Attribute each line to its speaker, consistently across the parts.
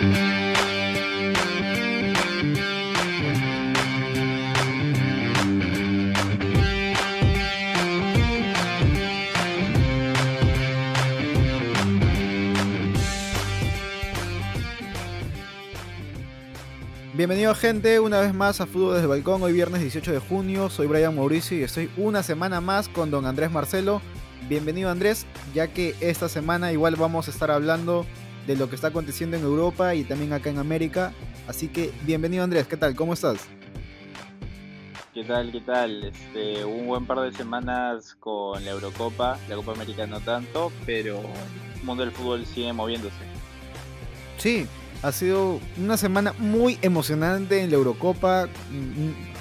Speaker 1: Bienvenido gente una vez más a Fútbol desde el Balcón, hoy viernes 18 de junio, soy Brian Mauricio y estoy una semana más con don Andrés Marcelo. Bienvenido Andrés, ya que esta semana igual vamos a estar hablando de lo que está aconteciendo en Europa y también acá en América. Así que bienvenido Andrés, ¿qué tal? ¿Cómo estás?
Speaker 2: ¿Qué tal? ¿Qué tal? Este, un buen par de semanas con la Eurocopa, la Copa América no tanto, pero el mundo del fútbol sigue moviéndose.
Speaker 1: Sí, ha sido una semana muy emocionante en la Eurocopa.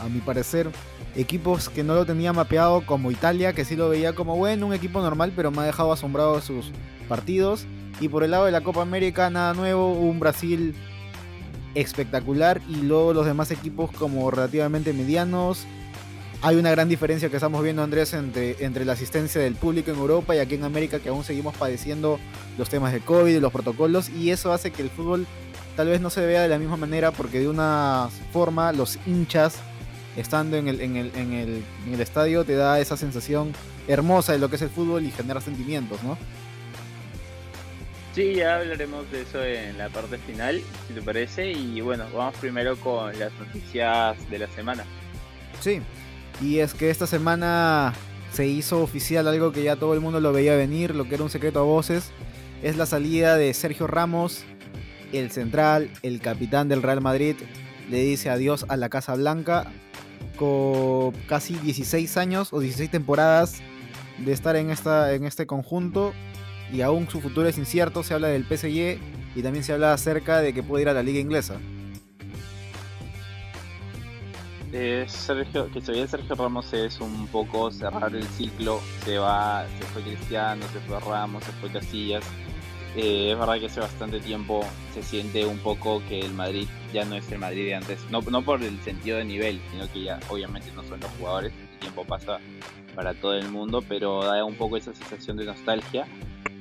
Speaker 1: A mi parecer, equipos que no lo tenía mapeado como Italia, que sí lo veía como bueno, un equipo normal, pero me ha dejado asombrado sus partidos. Y por el lado de la Copa América, nada nuevo, un Brasil espectacular y luego los demás equipos como relativamente medianos. Hay una gran diferencia que estamos viendo, Andrés, entre, entre la asistencia del público en Europa y aquí en América, que aún seguimos padeciendo los temas de COVID y los protocolos, y eso hace que el fútbol tal vez no se vea de la misma manera porque de una forma los hinchas estando en el, en el, en el, en el estadio te da esa sensación hermosa de lo que es el fútbol y genera sentimientos, ¿no?
Speaker 2: Sí, ya hablaremos de eso en la parte final, si te parece. Y bueno, vamos primero con las noticias de la semana.
Speaker 1: Sí, y es que esta semana se hizo oficial algo que ya todo el mundo lo veía venir, lo que era un secreto a voces. Es la salida de Sergio Ramos el central, el capitán del Real Madrid, le dice adiós a la Casa Blanca con casi 16 años o 16 temporadas de estar en, esta, en este conjunto y aún su futuro es incierto, se habla del PSG y también se habla acerca de que puede ir a la liga inglesa.
Speaker 2: Eh, Sergio, que se ve Sergio Ramos es un poco cerrar el ciclo, se va, se fue Cristiano, se fue Ramos, se fue Casillas, eh, es verdad que hace bastante tiempo se siente un poco que el Madrid ya no es el Madrid de antes. No, no por el sentido de nivel, sino que ya obviamente no son los jugadores. El tiempo pasa para todo el mundo, pero da un poco esa sensación de nostalgia.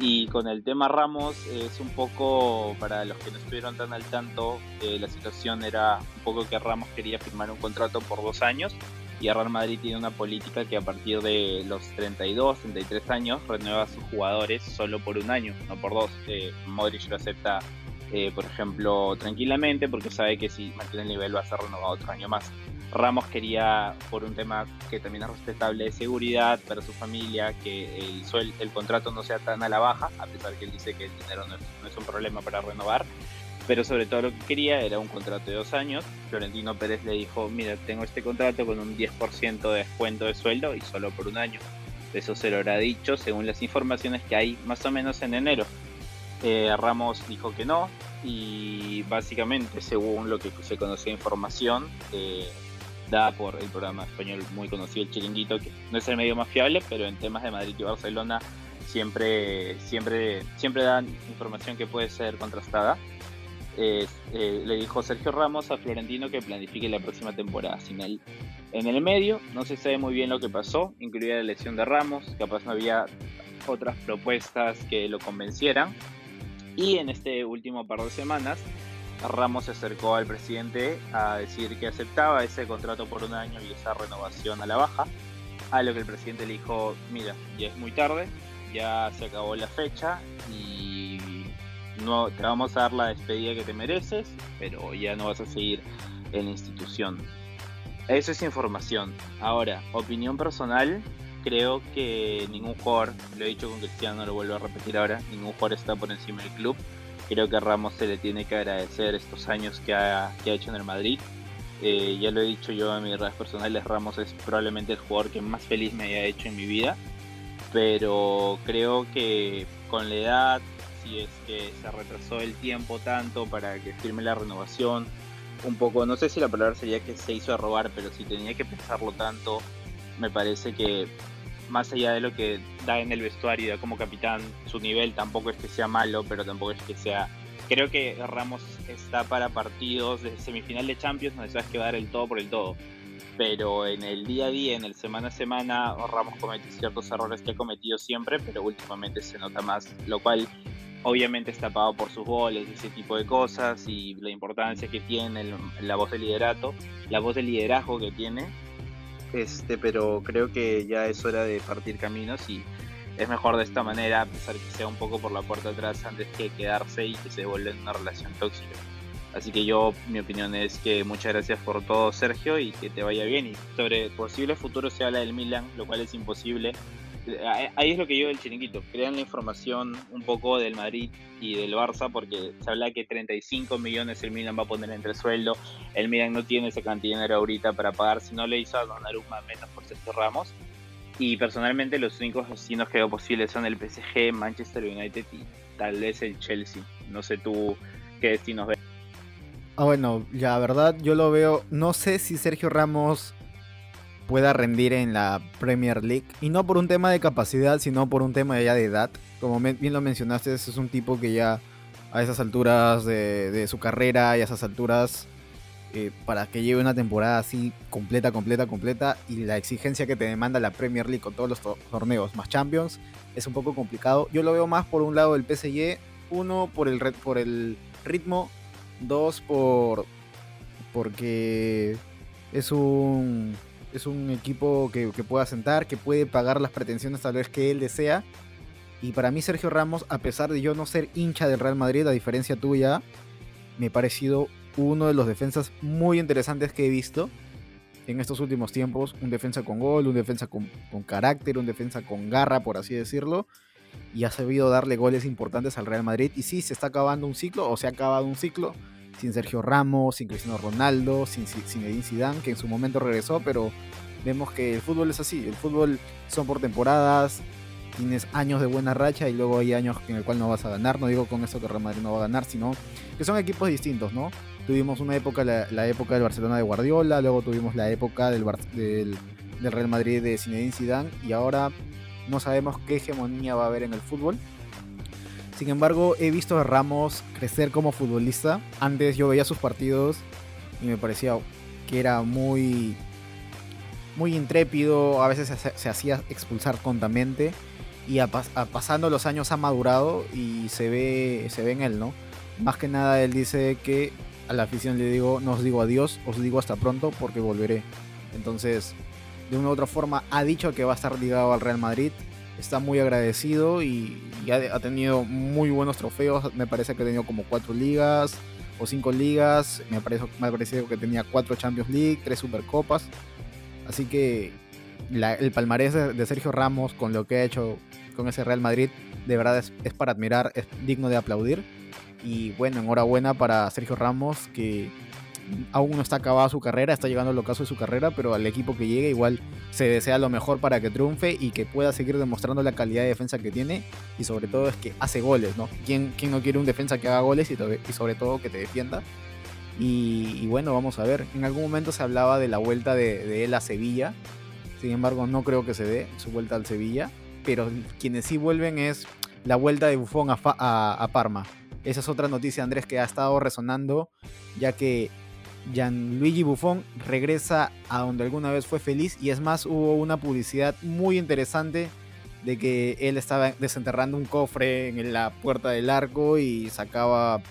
Speaker 2: Y con el tema Ramos es un poco, para los que no estuvieron tan al tanto, eh, la situación era un poco que Ramos quería firmar un contrato por dos años y Real Madrid tiene una política que a partir de los 32, 33 años renueva a sus jugadores solo por un año, no por dos. Eh, Modric lo acepta, eh, por ejemplo, tranquilamente porque sabe que si mantiene el nivel va a ser renovado otro año más. Ramos quería, por un tema que también es respetable de seguridad para su familia, que el, el contrato no sea tan a la baja, a pesar que él dice que el dinero no es un problema para renovar pero sobre todo lo que quería era un contrato de dos años. Florentino Pérez le dijo, mira, tengo este contrato con un 10% de descuento de sueldo y solo por un año. Eso se lo habrá dicho según las informaciones que hay más o menos en enero. Eh, Ramos dijo que no y básicamente según lo que se conocía información eh, dada por el programa español muy conocido El Chiringuito, que no es el medio más fiable, pero en temas de Madrid y Barcelona siempre, siempre, siempre dan información que puede ser contrastada. Eh, le dijo Sergio Ramos a Florentino que planifique la próxima temporada sin él. En el medio no se sabe muy bien lo que pasó, incluida la elección de Ramos, capaz no había otras propuestas que lo convencieran. Y en este último par de semanas, Ramos se acercó al presidente a decir que aceptaba ese contrato por un año y esa renovación a la baja. A lo que el presidente le dijo, mira, ya es muy tarde, ya se acabó la fecha y no te vamos a dar la despedida que te mereces, pero ya no vas a seguir en la institución. Eso es información. Ahora, opinión personal, creo que ningún jugador, lo he dicho con Cristiano, lo vuelvo a repetir ahora, ningún jugador está por encima del club. Creo que a Ramos se le tiene que agradecer estos años que ha, que ha hecho en el Madrid. Eh, ya lo he dicho yo en mis redes personales, Ramos es probablemente el jugador que más feliz me haya hecho en mi vida. Pero creo que con la edad, si es que se retrasó el tiempo tanto para que firme la renovación. Un poco, no sé si la palabra sería que se hizo a robar, pero si tenía que pensarlo tanto, me parece que más allá de lo que da en el vestuario y da como capitán, su nivel tampoco es que sea malo, pero tampoco es que sea... Creo que Ramos está para partidos de semifinal de Champions donde sabes que va a dar el todo por el todo pero en el día a día, en el semana a semana, Ramos comete ciertos errores que ha cometido siempre, pero últimamente se nota más, lo cual obviamente está pagado por sus goles, ese tipo de cosas y la importancia que tiene, la voz de liderato, la voz de liderazgo que tiene. Este, pero creo que ya es hora de partir caminos y es mejor de esta manera, a pesar que sea un poco por la puerta atrás antes que quedarse y que se vuelva una relación tóxica. Así que yo, mi opinión es que muchas gracias por todo, Sergio, y que te vaya bien. Y sobre posible futuro se habla del Milan, lo cual es imposible. Ahí es lo que yo del chiringuito. Crean la información un poco del Madrid y del Barça, porque se habla que 35 millones el Milan va a poner entre sueldo. El Milan no tiene esa cantidad de dinero ahorita para pagar. Si no le hizo a Donnarumma menos por Sergio Ramos. Y personalmente los únicos destinos que veo posibles son el PSG, Manchester United y tal vez el Chelsea. No sé tú qué destinos ves.
Speaker 1: Ah, bueno, la verdad yo lo veo, no sé si Sergio Ramos pueda rendir en la Premier League. Y no por un tema de capacidad, sino por un tema ya de edad. Como bien lo mencionaste, es un tipo que ya a esas alturas de, su carrera y a esas alturas eh, para que lleve una temporada así completa, completa, completa y la exigencia que te demanda la Premier League con todos los torneos más Champions es un poco complicado. Yo lo veo más por un lado del PSG, uno por el, por el ritmo, dos por porque es un es un equipo que, que pueda sentar, que puede pagar las pretensiones tal vez que él desea. Y para mí Sergio Ramos, a pesar de yo no ser hincha del Real Madrid, a diferencia tuya, me ha parecido uno de los defensas muy interesantes que he visto en estos últimos tiempos. Un defensa con gol, un defensa con, carácter, un defensa con garra, por así decirlo. Y ha sabido darle goles importantes al Real Madrid. Y sí, se está acabando un ciclo, o se ha acabado un ciclo, sin Sergio Ramos, sin Cristiano Ronaldo, sin Zinedine Zidane, que en su momento regresó, pero vemos que el fútbol es así. El fútbol son por temporadas, tienes años de buena racha y luego hay años en el cual no vas a ganar. No digo con eso que Real Madrid no va a ganar, sino que son equipos distintos, ¿no? Tuvimos una época, la, época del Barcelona de Guardiola, luego tuvimos la época del, del, Real Madrid de Zinedine Zidane y ahora no sabemos qué hegemonía va a haber en el fútbol. Sin embargo, he visto a Ramos crecer como futbolista. Antes yo veía sus partidos y me parecía que era muy muy intrépido, a veces se, hacía expulsar tontamente y pasando los años ha madurado y se ve se ve en él, ¿no? Más que nada él dice que a la afición le digo, no os digo adiós, os digo hasta pronto porque volveré. Entonces, de una u otra forma, ha dicho que va a estar ligado al Real Madrid. Está muy agradecido y, ha, tenido muy buenos trofeos. Me parece que ha tenido como cuatro ligas o cinco ligas. Me, parece, me ha parecido que tenía cuatro Champions League, tres Supercopas. Así que el palmarés de, Sergio Ramos con lo que ha hecho con ese Real Madrid, de verdad es para admirar, es digno de aplaudir y bueno, enhorabuena para Sergio Ramos, que aún no está acabada su carrera, está llegando al ocaso de su carrera, pero al equipo que llegue igual se desea lo mejor para que triunfe y que pueda seguir demostrando la calidad de defensa que tiene y sobre todo es que hace goles, ¿no? ¿Quién, quién no quiere un defensa que haga goles y, y sobre todo que te defienda? Y, bueno, vamos a ver, en algún momento se hablaba de la vuelta de, él a Sevilla, sin embargo no creo que se dé su vuelta al Sevilla, pero quienes sí vuelven es la vuelta de Buffon a, a Parma. Esa es otra noticia, Andrés, que ha estado resonando, ya que Gianluigi Buffon regresa a donde alguna vez fue feliz y es más, hubo una publicidad muy interesante de que él estaba desenterrando un cofre en la puerta del arco y sacaba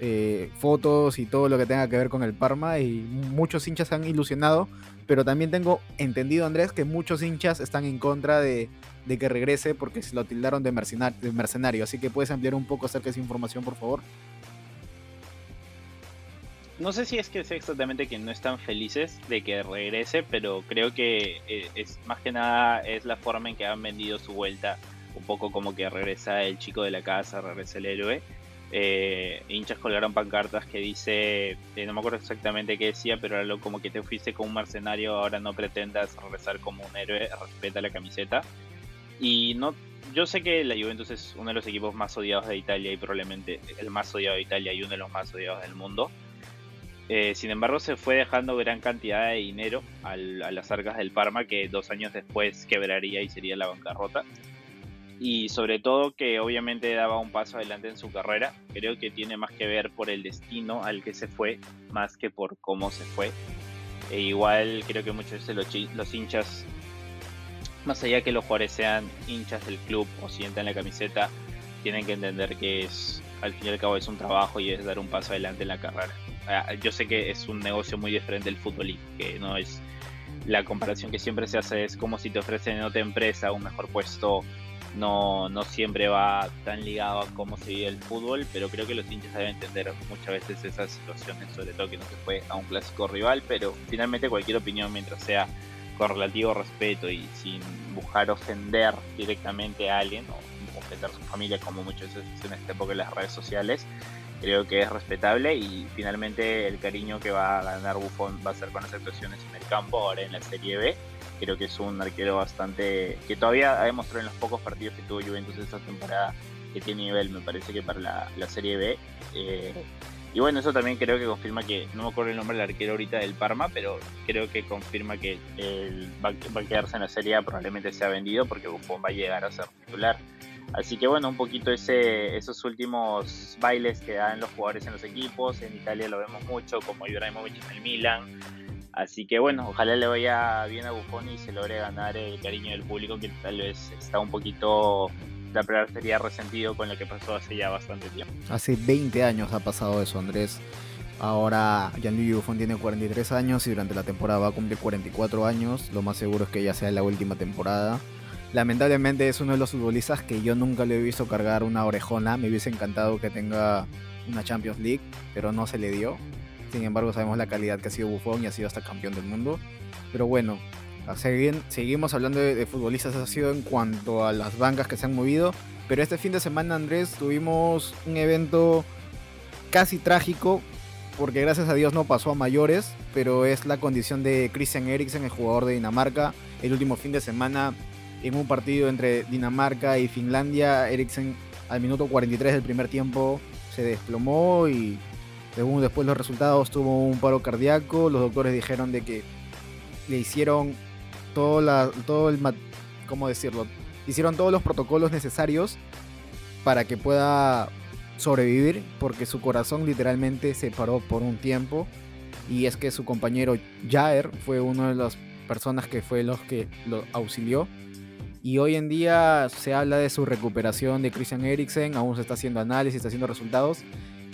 Speaker 1: eh, fotos y todo lo que tenga que ver con el Parma y muchos hinchas se han ilusionado, pero también tengo entendido Andrés que muchos hinchas están en contra de, de que regrese porque se lo tildaron de, mercenario. Así que puedes ampliar un poco acerca de esa información, por favor.
Speaker 2: No sé si es que sé exactamente que no están felices de que regrese, pero creo que eh, es más que nada es la forma en que han vendido su vuelta, un poco como que regresa el chico de la casa, regresa el héroe. Eh, hinchas colgaron pancartas que dice, eh, no me acuerdo exactamente qué decía, pero lo como que te fuiste como un mercenario, ahora no pretendas regresar como un héroe, respeta la camiseta. Y no, yo sé que la Juventus es uno de los equipos más odiados de Italia y probablemente el más odiado de Italia y uno de los más odiados del mundo. Eh, sin embargo, se fue dejando gran cantidad de dinero a las arcas del Parma que dos años después quebraría y sería la bancarrota. Y sobre todo que obviamente daba un paso adelante en su carrera. Creo que tiene más que ver por el destino al que se fue, más que por cómo se fue. E igual creo que muchos de los, los hinchas más allá que los jugadores sean hinchas del club o sientan la camiseta, tienen que entender que es al fin y al cabo es un trabajo y es dar un paso adelante en la carrera. Ah, yo sé que es un negocio muy diferente del fútbol y que no es la comparación que siempre se hace es como si te ofrecen en otra empresa un mejor puesto no, no siempre va tan ligado a cómo se vive el fútbol, pero creo que los hinchas deben entender muchas veces esas situaciones, sobre todo que no se fue a un clásico rival, pero finalmente cualquier opinión mientras sea con relativo respeto y sin buscar ofender directamente a alguien o ofender a su familia como muchas veces en esta época en las redes sociales, creo que es respetable y finalmente el cariño que va a ganar Buffon va a ser con las actuaciones en el campo ahora en la Serie B creo que es un arquero bastante que todavía ha demostrado en los pocos partidos que tuvo Juventus esta temporada que tiene nivel, me parece que para la, Serie B. Eh, y bueno, eso también creo que confirma que, no me acuerdo el nombre del arquero ahorita del Parma, pero creo que confirma que el, va, a quedarse en la Serie A, probablemente sea vendido porque Buffon va a llegar a ser titular. Así que bueno, un poquito ese, esos últimos bailes que dan los jugadores en los equipos, en Italia lo vemos mucho, como Ibrahimovic en el Milan, Así que bueno, ojalá le vaya bien a Buffon y se logre ganar el cariño del público que tal vez está un poquito la primera sería resentido con lo que pasó hace ya bastante tiempo.
Speaker 1: Hace 20 años ha pasado eso, Andrés. Ahora Gianluigi Buffon tiene 43 años y durante la temporada va a cumplir 44 años. Lo más seguro es que ya sea la última temporada. Lamentablemente es uno de los futbolistas que yo nunca le he visto cargar una orejona. Me hubiese encantado que tenga una Champions League, pero no se le dio. Sin embargo, sabemos la calidad que ha sido Buffon y ha sido hasta campeón del mundo. Pero bueno, seguimos hablando de, futbolistas, eso ha sido en cuanto a las bancas que se han movido. Pero este fin de semana, Andrés, tuvimos un evento casi trágico, porque gracias a Dios no pasó a mayores, pero es la condición de Christian Eriksen, el jugador de Dinamarca. El último fin de semana, en un partido entre Dinamarca y Finlandia, Eriksen al minuto 43 del primer tiempo se desplomó y según después los resultados, tuvo un paro cardíaco. Los doctores dijeron de que le hicieron todo, la, todo el... ¿Cómo decirlo? Hicieron todos los protocolos necesarios para que pueda sobrevivir porque su corazón literalmente se paró por un tiempo y es que su compañero Jair fue una de las personas que fue los que lo auxilió y hoy en día se habla de su recuperación de Christian Eriksen, aún se está haciendo análisis, está haciendo resultados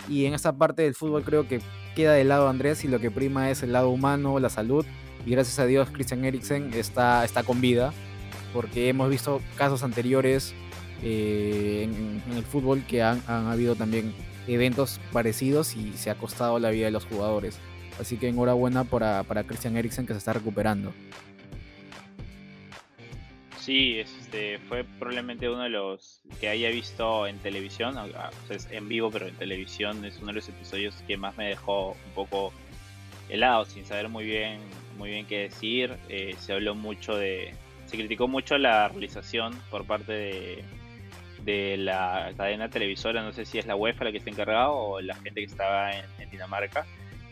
Speaker 1: y en esa parte del fútbol creo que queda de lado Andrés y lo que prima es el lado humano, la salud. Y gracias a Dios Christian Eriksen está, está con vida, porque hemos visto casos anteriores eh, en, el fútbol que han, habido también eventos parecidos y se ha costado la vida de los jugadores. Así que enhorabuena para, para Christian Eriksen que se está recuperando.
Speaker 2: Sí, este, fue probablemente uno de los que haya visto en televisión, o en vivo, pero en televisión es uno de los episodios que más me dejó un poco helado, sin saber muy bien, muy bien qué decir. Eh, se habló mucho de, se criticó mucho la realización por parte de, de la cadena televisora, no sé si es la UEFA la que está encargada o la gente que estaba en, Dinamarca,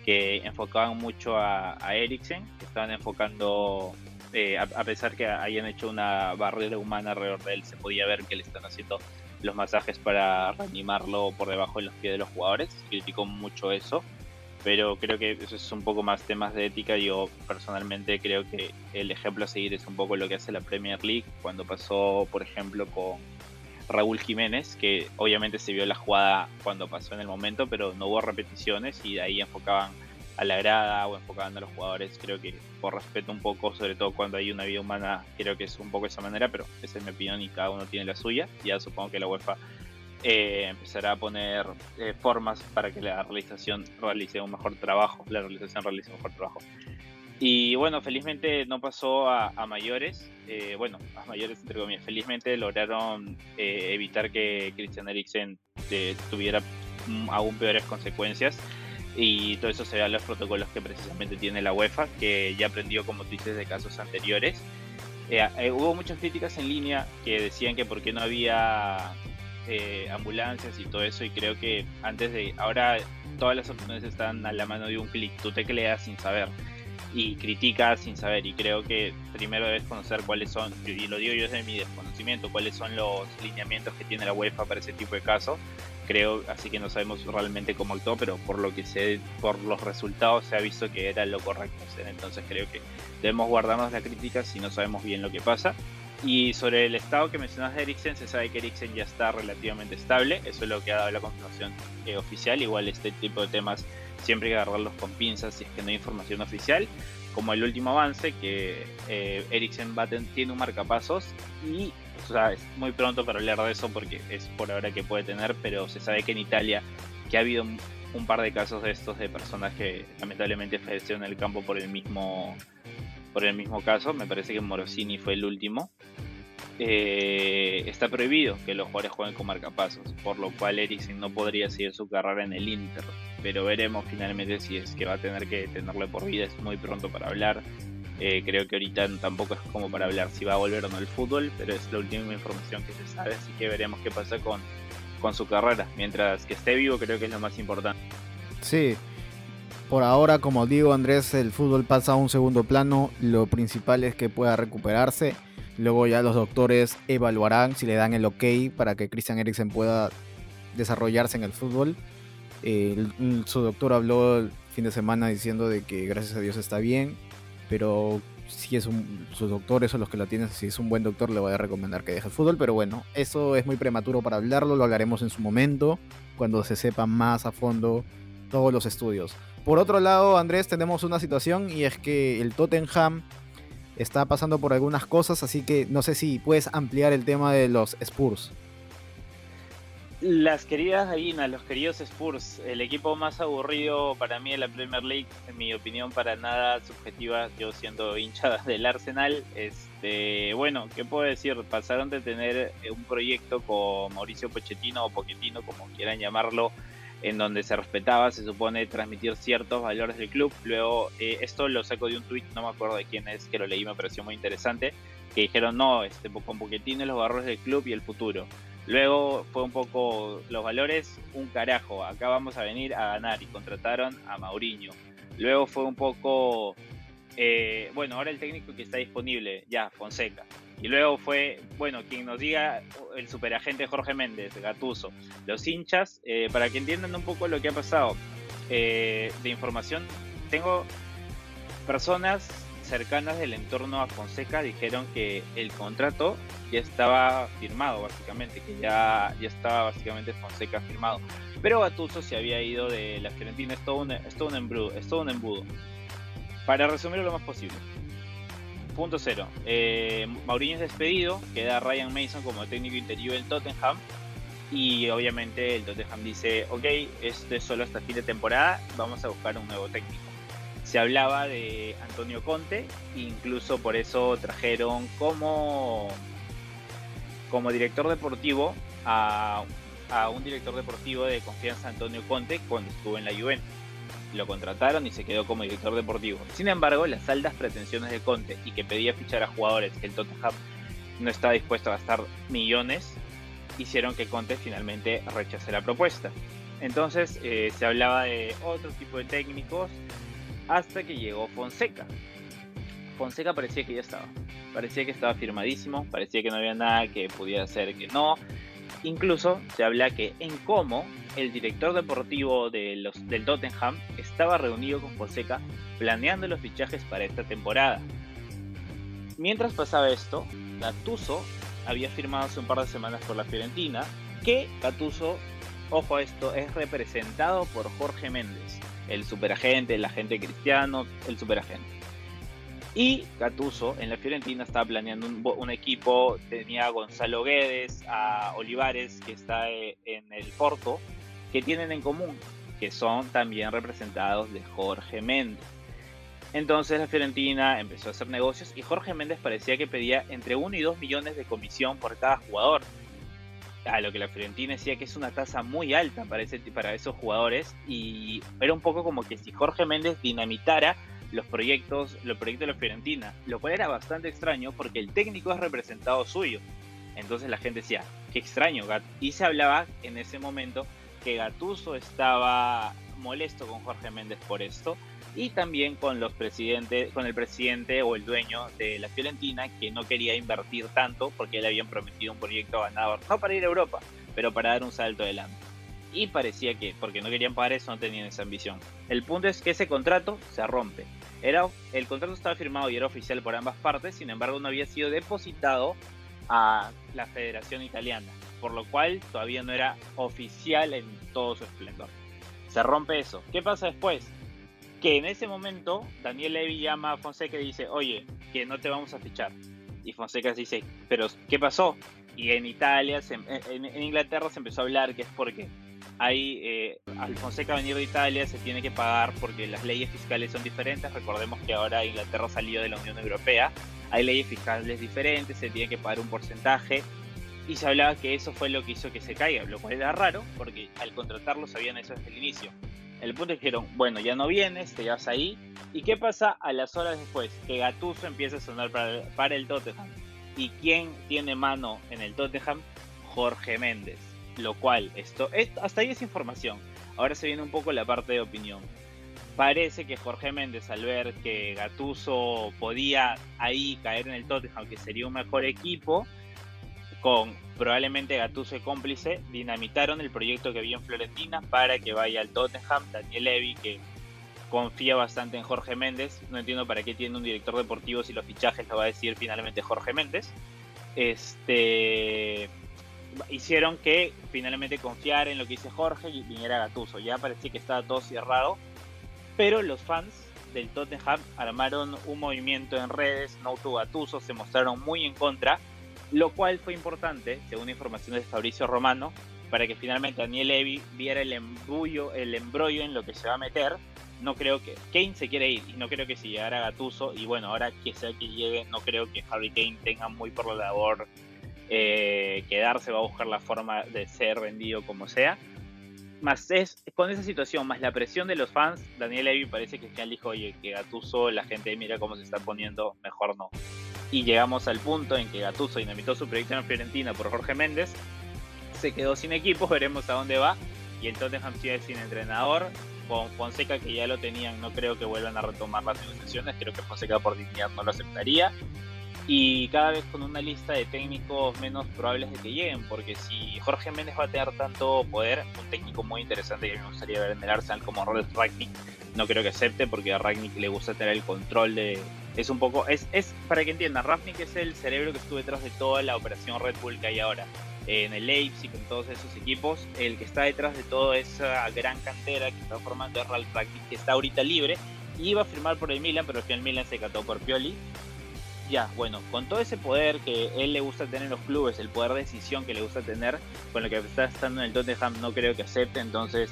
Speaker 2: que enfocaban mucho a, a Eriksen, que estaban enfocando eh, a, pesar que hayan hecho una barrera humana alrededor de él, se podía ver que le están haciendo los masajes para reanimarlo por debajo de los pies de los jugadores. Criticó mucho eso, pero creo que eso es un poco más temas de ética. Yo personalmente creo que el ejemplo a seguir es un poco lo que hace la Premier League cuando pasó, por ejemplo, con Raúl Jiménez, que obviamente se vio la jugada cuando pasó en el momento, pero no hubo repeticiones y ahí enfocaban a la grada o enfocando a los jugadores. Creo que por respeto un poco, sobre todo cuando hay una vida humana, creo que es un poco esa manera, pero esa es mi opinión y cada uno tiene la suya. Ya supongo que la UEFA eh, empezará a poner eh, formas para que la realización realice un mejor trabajo, la realización realice un mejor trabajo. Y bueno, felizmente no pasó a, mayores, eh, bueno, a mayores entre comillas, felizmente lograron evitar que Christian Eriksen tuviera mm, aún peores consecuencias y todo eso se ve en los protocolos que precisamente tiene la UEFA, que ya aprendió, como tú dices, de casos anteriores. Eh, eh, hubo muchas críticas en línea que decían que por qué no había eh, ambulancias y todo eso, y creo que antes de. Ahora todas las opciones están a la mano de un clic, tú te tecleas sin saber y criticas sin saber, y creo que primero debes conocer cuáles son, y lo digo yo desde mi desconocimiento, cuáles son los lineamientos que tiene la UEFA para ese tipo de casos creo, así que no sabemos realmente cómo actuó, pero por lo que sé, por los resultados se ha visto que era lo correcto hacer. Entonces creo que debemos guardarnos la crítica si no sabemos bien lo que pasa. Y sobre el estado que mencionas de Eriksen, se sabe que Eriksen ya está relativamente estable, eso es lo que ha dado la confirmación eh, oficial, igual este tipo de temas siempre hay que agarrarlos con pinzas si es que no hay información oficial, como el último avance que eh, tiene un marcapasos y o sea, es muy pronto para hablar de eso porque es por ahora que puede tener, pero se sabe que en Italia que ha habido un par de casos de estos de personas que lamentablemente fallecieron en el campo por el mismo por el mismo caso, me parece que Morosini fue el último. Eh, está prohibido que los jugadores jueguen con marcapasos, por lo cual Eriksen no podría seguir su carrera en el Inter. Pero veremos finalmente si es que va a tener que tenerlo por vida, es muy pronto para hablar. Eh, creo que ahorita tampoco es como para hablar si va a volver o no al fútbol, pero es la última información que se sabe, así que veremos qué pasa con, con su carrera. Mientras que esté vivo, creo que es lo más importante.
Speaker 1: Sí, por ahora, como digo, Andrés, el fútbol pasa a un segundo plano. Lo principal es que pueda recuperarse. Luego ya los doctores evaluarán si le dan el ok para que Christian Eriksen pueda desarrollarse en el fútbol. su doctor habló el fin de semana diciendo de que gracias a Dios está bien, pero si es un, sus doctores o los que la tienen, si es un buen doctor, le voy a recomendar que deje el fútbol. Pero bueno, eso es muy prematuro para hablarlo, lo hablaremos en su momento, cuando se sepa más a fondo todos los estudios. Por otro lado, Andrés, tenemos una situación y es que el Tottenham está pasando por algunas cosas, así que no sé si puedes ampliar el tema de los Spurs.
Speaker 2: Las queridas gallinas, los queridos Spurs, el equipo más aburrido para mí en la Premier League, en mi opinión para nada subjetiva, yo siendo hincha del Arsenal, este, bueno, ¿qué puedo decir? Pasaron de tener un proyecto con Mauricio Pochettino o Pochettino, como quieran llamarlo, en donde se respetaba, se supone, transmitir ciertos valores del club. Luego, eh, esto lo saco de un tweet, no me acuerdo de quién es, que lo leí, me pareció muy interesante, que dijeron, no, este, con Pochettino los valores del club y el futuro. Luego fue un poco los valores, un carajo, acá vamos a venir a ganar y contrataron a Mauriño. Luego fue un poco, eh, bueno, ahora el técnico que está disponible, ya, Fonseca. Y luego fue, bueno, quien nos diga el superagente Jorge Méndez, Gatuso. Los hinchas, eh, para que entiendan un poco lo que ha pasado eh, de información, tengo personas cercanas del entorno a Fonseca dijeron que el contrato ya estaba firmado, básicamente, que ya, ya estaba básicamente Fonseca firmado. Pero Gattuso se había ido de la Fiorentina, todo un, todo un embudo, es todo un embudo. Para resumirlo lo más posible. Punto cero. Eh, Mauriño es despedido, queda Ryan Mason como técnico interior del Tottenham. Y obviamente el Tottenham dice, ok, esto es solo hasta fin de temporada, vamos a buscar un nuevo técnico se hablaba de Antonio Conte, incluso por eso trajeron como, como director deportivo a, un director deportivo de confianza, Antonio Conte, cuando estuvo en la Juventus. Lo contrataron y se quedó como director deportivo. Sin embargo, las altas pretensiones de Conte y que pedía fichar a jugadores que el Tottenham no estaba dispuesto a gastar millones, hicieron que Conte finalmente rechazara la propuesta. Entonces eh, se hablaba de otro tipo de técnicos, hasta que llegó Fonseca. Fonseca parecía que ya estaba. Parecía que estaba firmadísimo, parecía que no había nada que pudiera hacer que no. Incluso se habla que en Como, el director deportivo de los, del Tottenham estaba reunido con Fonseca planeando los fichajes para esta temporada. Mientras pasaba esto, Gattuso había firmado hace un par de semanas por la Fiorentina, que Gattuso, ojo a esto, es representado por Jorge Méndez el superagente, el agente cristiano, el superagente. Y Gattuso en la Fiorentina estaba planeando un, equipo, tenía a Gonzalo Guedes, a Olivares, que está eh, en el Porto, que tienen en común, que son también representados de Jorge Méndez. Entonces la Fiorentina empezó a hacer negocios y Jorge Méndez parecía que pedía entre 1 y 2 millones de comisión por cada jugador a lo que la Fiorentina decía que es una tasa muy alta para, para esos jugadores y era un poco como que si Jorge Méndez dinamitara los proyectos, los proyectos de la Fiorentina, lo cual era bastante extraño porque el técnico es representado suyo. Entonces la gente decía, qué extraño, y se hablaba en ese momento que Gatuso estaba molesto con Jorge Méndez por esto y también con los presidentes, con el presidente o el dueño de la Fiorentina que no quería invertir tanto porque le habían prometido un proyecto ganador, no para ir a Europa, pero para dar un salto adelante. Y parecía que, porque no querían pagar eso, no tenían esa ambición. El punto es que ese contrato se rompe. Era, el contrato estaba firmado y era oficial por ambas partes, sin embargo no había sido depositado a la Federación Italiana, por lo cual todavía no era oficial en todo su esplendor. Se rompe eso. ¿Qué pasa después? Que en ese momento Daniel Levy llama a Fonseca y dice, oye, que no te vamos a fichar. Y Fonseca dice, pero ¿qué pasó? Y en Italia, en, Inglaterra se empezó a hablar que es porque hay, eh, al Fonseca venir de Italia se tiene que pagar porque las leyes fiscales son diferentes. Recordemos que ahora Inglaterra salió de la Unión Europea, hay leyes fiscales diferentes, se tiene que pagar un porcentaje. Y se hablaba que eso fue lo que hizo que se caiga, lo cual era raro porque al contratarlo sabían eso desde el inicio. El punto es que dijeron, bueno, ya no vienes, te vas ahí. ¿Y qué pasa a las horas después? Que Gatuso empieza a sonar para, para el Tottenham. ¿Y quién tiene mano en el Tottenham? Jorge Méndez. Lo cual, esto, hasta ahí es información. Ahora se viene un poco la parte de opinión. Parece que Jorge Méndez, al ver que Gatuso podía ahí caer en el Tottenham, que sería un mejor equipo, con probablemente Gatuso y cómplice, dinamitaron el proyecto que había en Florentina para que vaya al Tottenham. Daniel Levy, que confía bastante en Jorge Méndez. No entiendo para qué tiene un director deportivo si los fichajes lo va a decir finalmente Jorge Méndez. Este hicieron que finalmente confiar en lo que dice Jorge y viniera Gatuso. Ya parecía que estaba todo cerrado, pero los fans del Tottenham armaron un movimiento en redes, no tuvo Gatuso, se mostraron muy en contra, lo cual fue importante, según información de Fabricio Romano, para que finalmente Daniel Levy viera el el embrollo en lo que se va a meter. No creo que Kane se quiere ir y no creo que si llegara Gatuso y bueno ahora que sea que llegue no creo que Harry Kane tenga muy por la labor eh, quedarse va a buscar la forma de ser vendido como sea. Más es con esa situación más la presión de los fans Daniel Levy parece que ya dijo oye que Gatuso la gente mira cómo se está poniendo mejor no y llegamos al punto en que Gatuso dinamitó su proyecto en Fiorentina por Jorge Méndez se quedó sin equipo veremos a dónde va y el Tottenham sigue sin entrenador con Fonseca que ya lo tenían, no creo que vuelvan a retomar las negociaciones, creo que Fonseca por dignidad no lo aceptaría. Y cada vez con una lista de técnicos menos probables de que lleguen, porque si Jorge Méndez va a tener tanto poder, un técnico muy interesante que me gustaría ver en el Arsenal como Robert Ragnick, no creo que acepte, porque a Ragnick le gusta tener el control de. Es un poco. Es, es para que entiendan, Ragnick es el cerebro que estuvo detrás de toda la operación Red Bull que hay ahora en el Leipzig, en todos esos equipos. El que está detrás de toda esa gran cantera que está formando es Ralf que está ahorita libre. Iba a firmar por el Milan, pero que el Milan se cató por Pioli. Ya, bueno, con todo ese poder que él le gusta tener en los clubes, el poder de decisión que le gusta tener, con lo que está estando en el Tottenham, no creo que acepte. Entonces,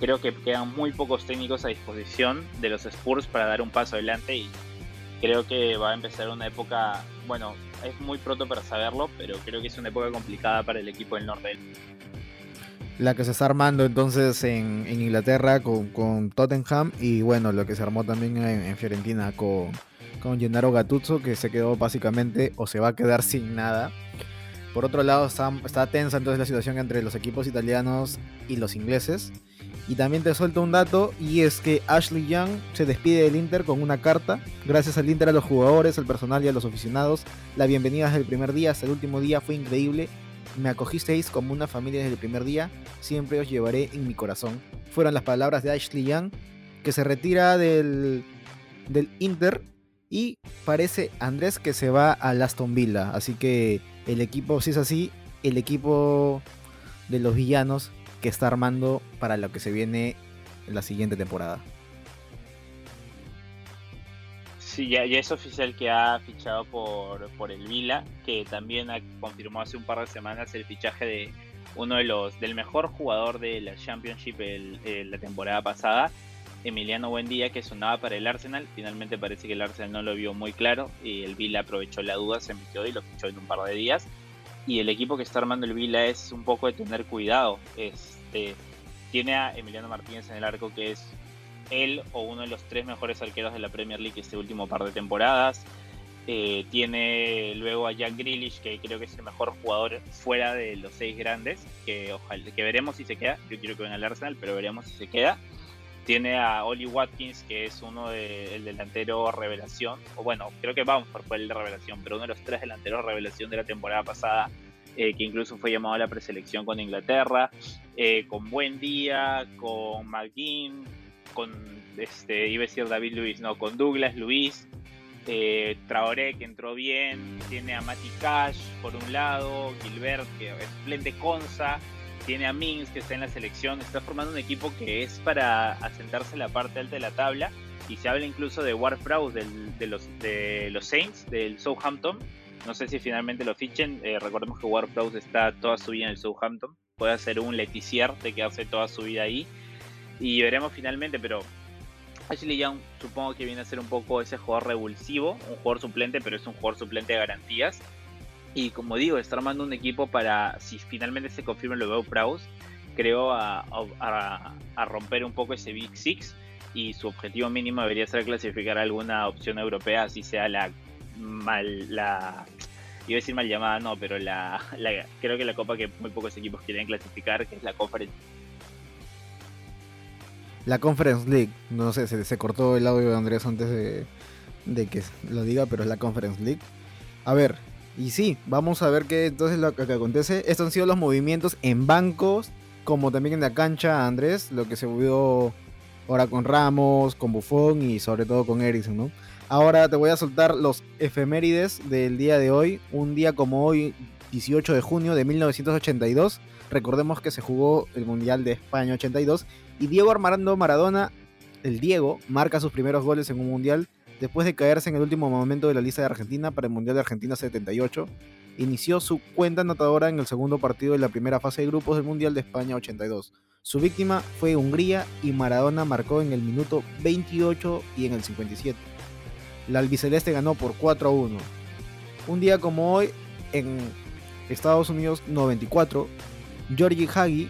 Speaker 2: creo que quedan muy pocos técnicos a disposición de los Spurs para dar un paso adelante y creo que va a empezar una época, bueno, es muy pronto para saberlo, pero creo que es una época complicada para el equipo del norte.
Speaker 1: La que se está armando entonces en, Inglaterra con, Tottenham y bueno, lo que se armó también en, Fiorentina con, con Gennaro Gattuso, que se quedó básicamente o se va a quedar sin nada. Por otro lado, está, está tensa entonces la situación entre los equipos italianos y los ingleses. Y también te suelto un dato y es que Ashley Young se despide del Inter con una carta. Gracias al Inter, a los jugadores, al personal y a los aficionados. La bienvenida desde el primer día hasta el último día fue increíble. Me acogisteis como una familia desde el primer día. Siempre os llevaré en mi corazón. Fueron las palabras de Ashley Young, que se retira del, del Inter y parece Andrés que se va a Aston Villa. Así que el equipo, si es así, el equipo de los villanos que está armando para lo que se viene en la siguiente temporada.
Speaker 2: Sí, ya, es oficial que ha fichado por, por el Vila, que también confirmó hace un par de semanas el fichaje de uno de los del mejor jugador de la Championship la temporada pasada, Emiliano Buendía, que sonaba para el Arsenal. Finalmente parece que el Arsenal no lo vio muy claro y el Vila aprovechó la duda, se metió y lo fichó en un par de días y el equipo que está armando el Vila es un poco de tener cuidado. Este, tiene a Emiliano Martínez en el arco que es él o uno de los tres mejores arqueros de la Premier League este último par de temporadas. Eh, tiene luego a Jack Grealish, que creo que es el mejor jugador fuera de los seis grandes, que ojalá que veremos si se queda. Yo quiero que venga al Arsenal, pero veremos si se queda. Tiene a Oli Watkins, que es uno del delantero revelación, o bueno, creo que Bamford fue el de revelación, pero uno de los tres delanteros revelación de la temporada pasada, eh, que incluso fue llamado a la preselección con Inglaterra, eh, con Buen Día, con McGinn, con, este, iba a decir David Luis, no, con Douglas Luis. eh, Traoré que entró bien, tiene a Mati Cash por un lado, Gilbert que es suplente Conza, tiene a Mings que está en la selección, está formando un equipo que es para asentarse en la parte alta de la tabla y se habla incluso de Ward Prowse de, los, de los Saints, del Southampton. No sé si finalmente lo fichen, eh, recordemos que Prowse está toda su vida en el Southampton, puede hacer un leticier de quedarse toda su vida ahí y veremos finalmente, pero Ashley Young supongo que viene a ser un poco ese jugador revulsivo, un jugador suplente, pero es un jugador suplente de garantías. Y como digo, está armando un equipo para, si finalmente se confirma lo veo Prowse, creo a, romper un poco ese Big Six y su objetivo mínimo debería ser clasificar alguna opción europea, así sea la mal, la, iba a decir mal llamada, no, pero la, creo que la copa que muy pocos equipos quieren clasificar, que es la Conference
Speaker 1: la Conference League. No sé, se, se cortó el audio de Andrés antes de, que lo diga, pero es la Conference League. A ver, y sí, vamos a ver qué entonces lo que acontece. Estos han sido los movimientos en bancos, como también en la cancha, Andrés, lo que se movió ahora con Ramos, con Buffon y sobre todo con Ericsson, ¿no? Ahora te voy a soltar los efemérides del día de hoy, un día como hoy, 18 de junio de 1982. Recordemos que se jugó el Mundial de España 82 y Diego Armando Maradona, el Diego, marca sus primeros goles en un mundial después de caerse en el último momento de la lista de Argentina para el Mundial de Argentina 78. Inició su cuenta anotadora en el segundo partido de la primera fase de grupos del Mundial de España 82. Su víctima fue Hungría y Maradona marcó en el minuto 28 y en el 57. La albiceleste ganó por 4 a 1. Un día como hoy, en Estados Unidos 94, Georgie Hagi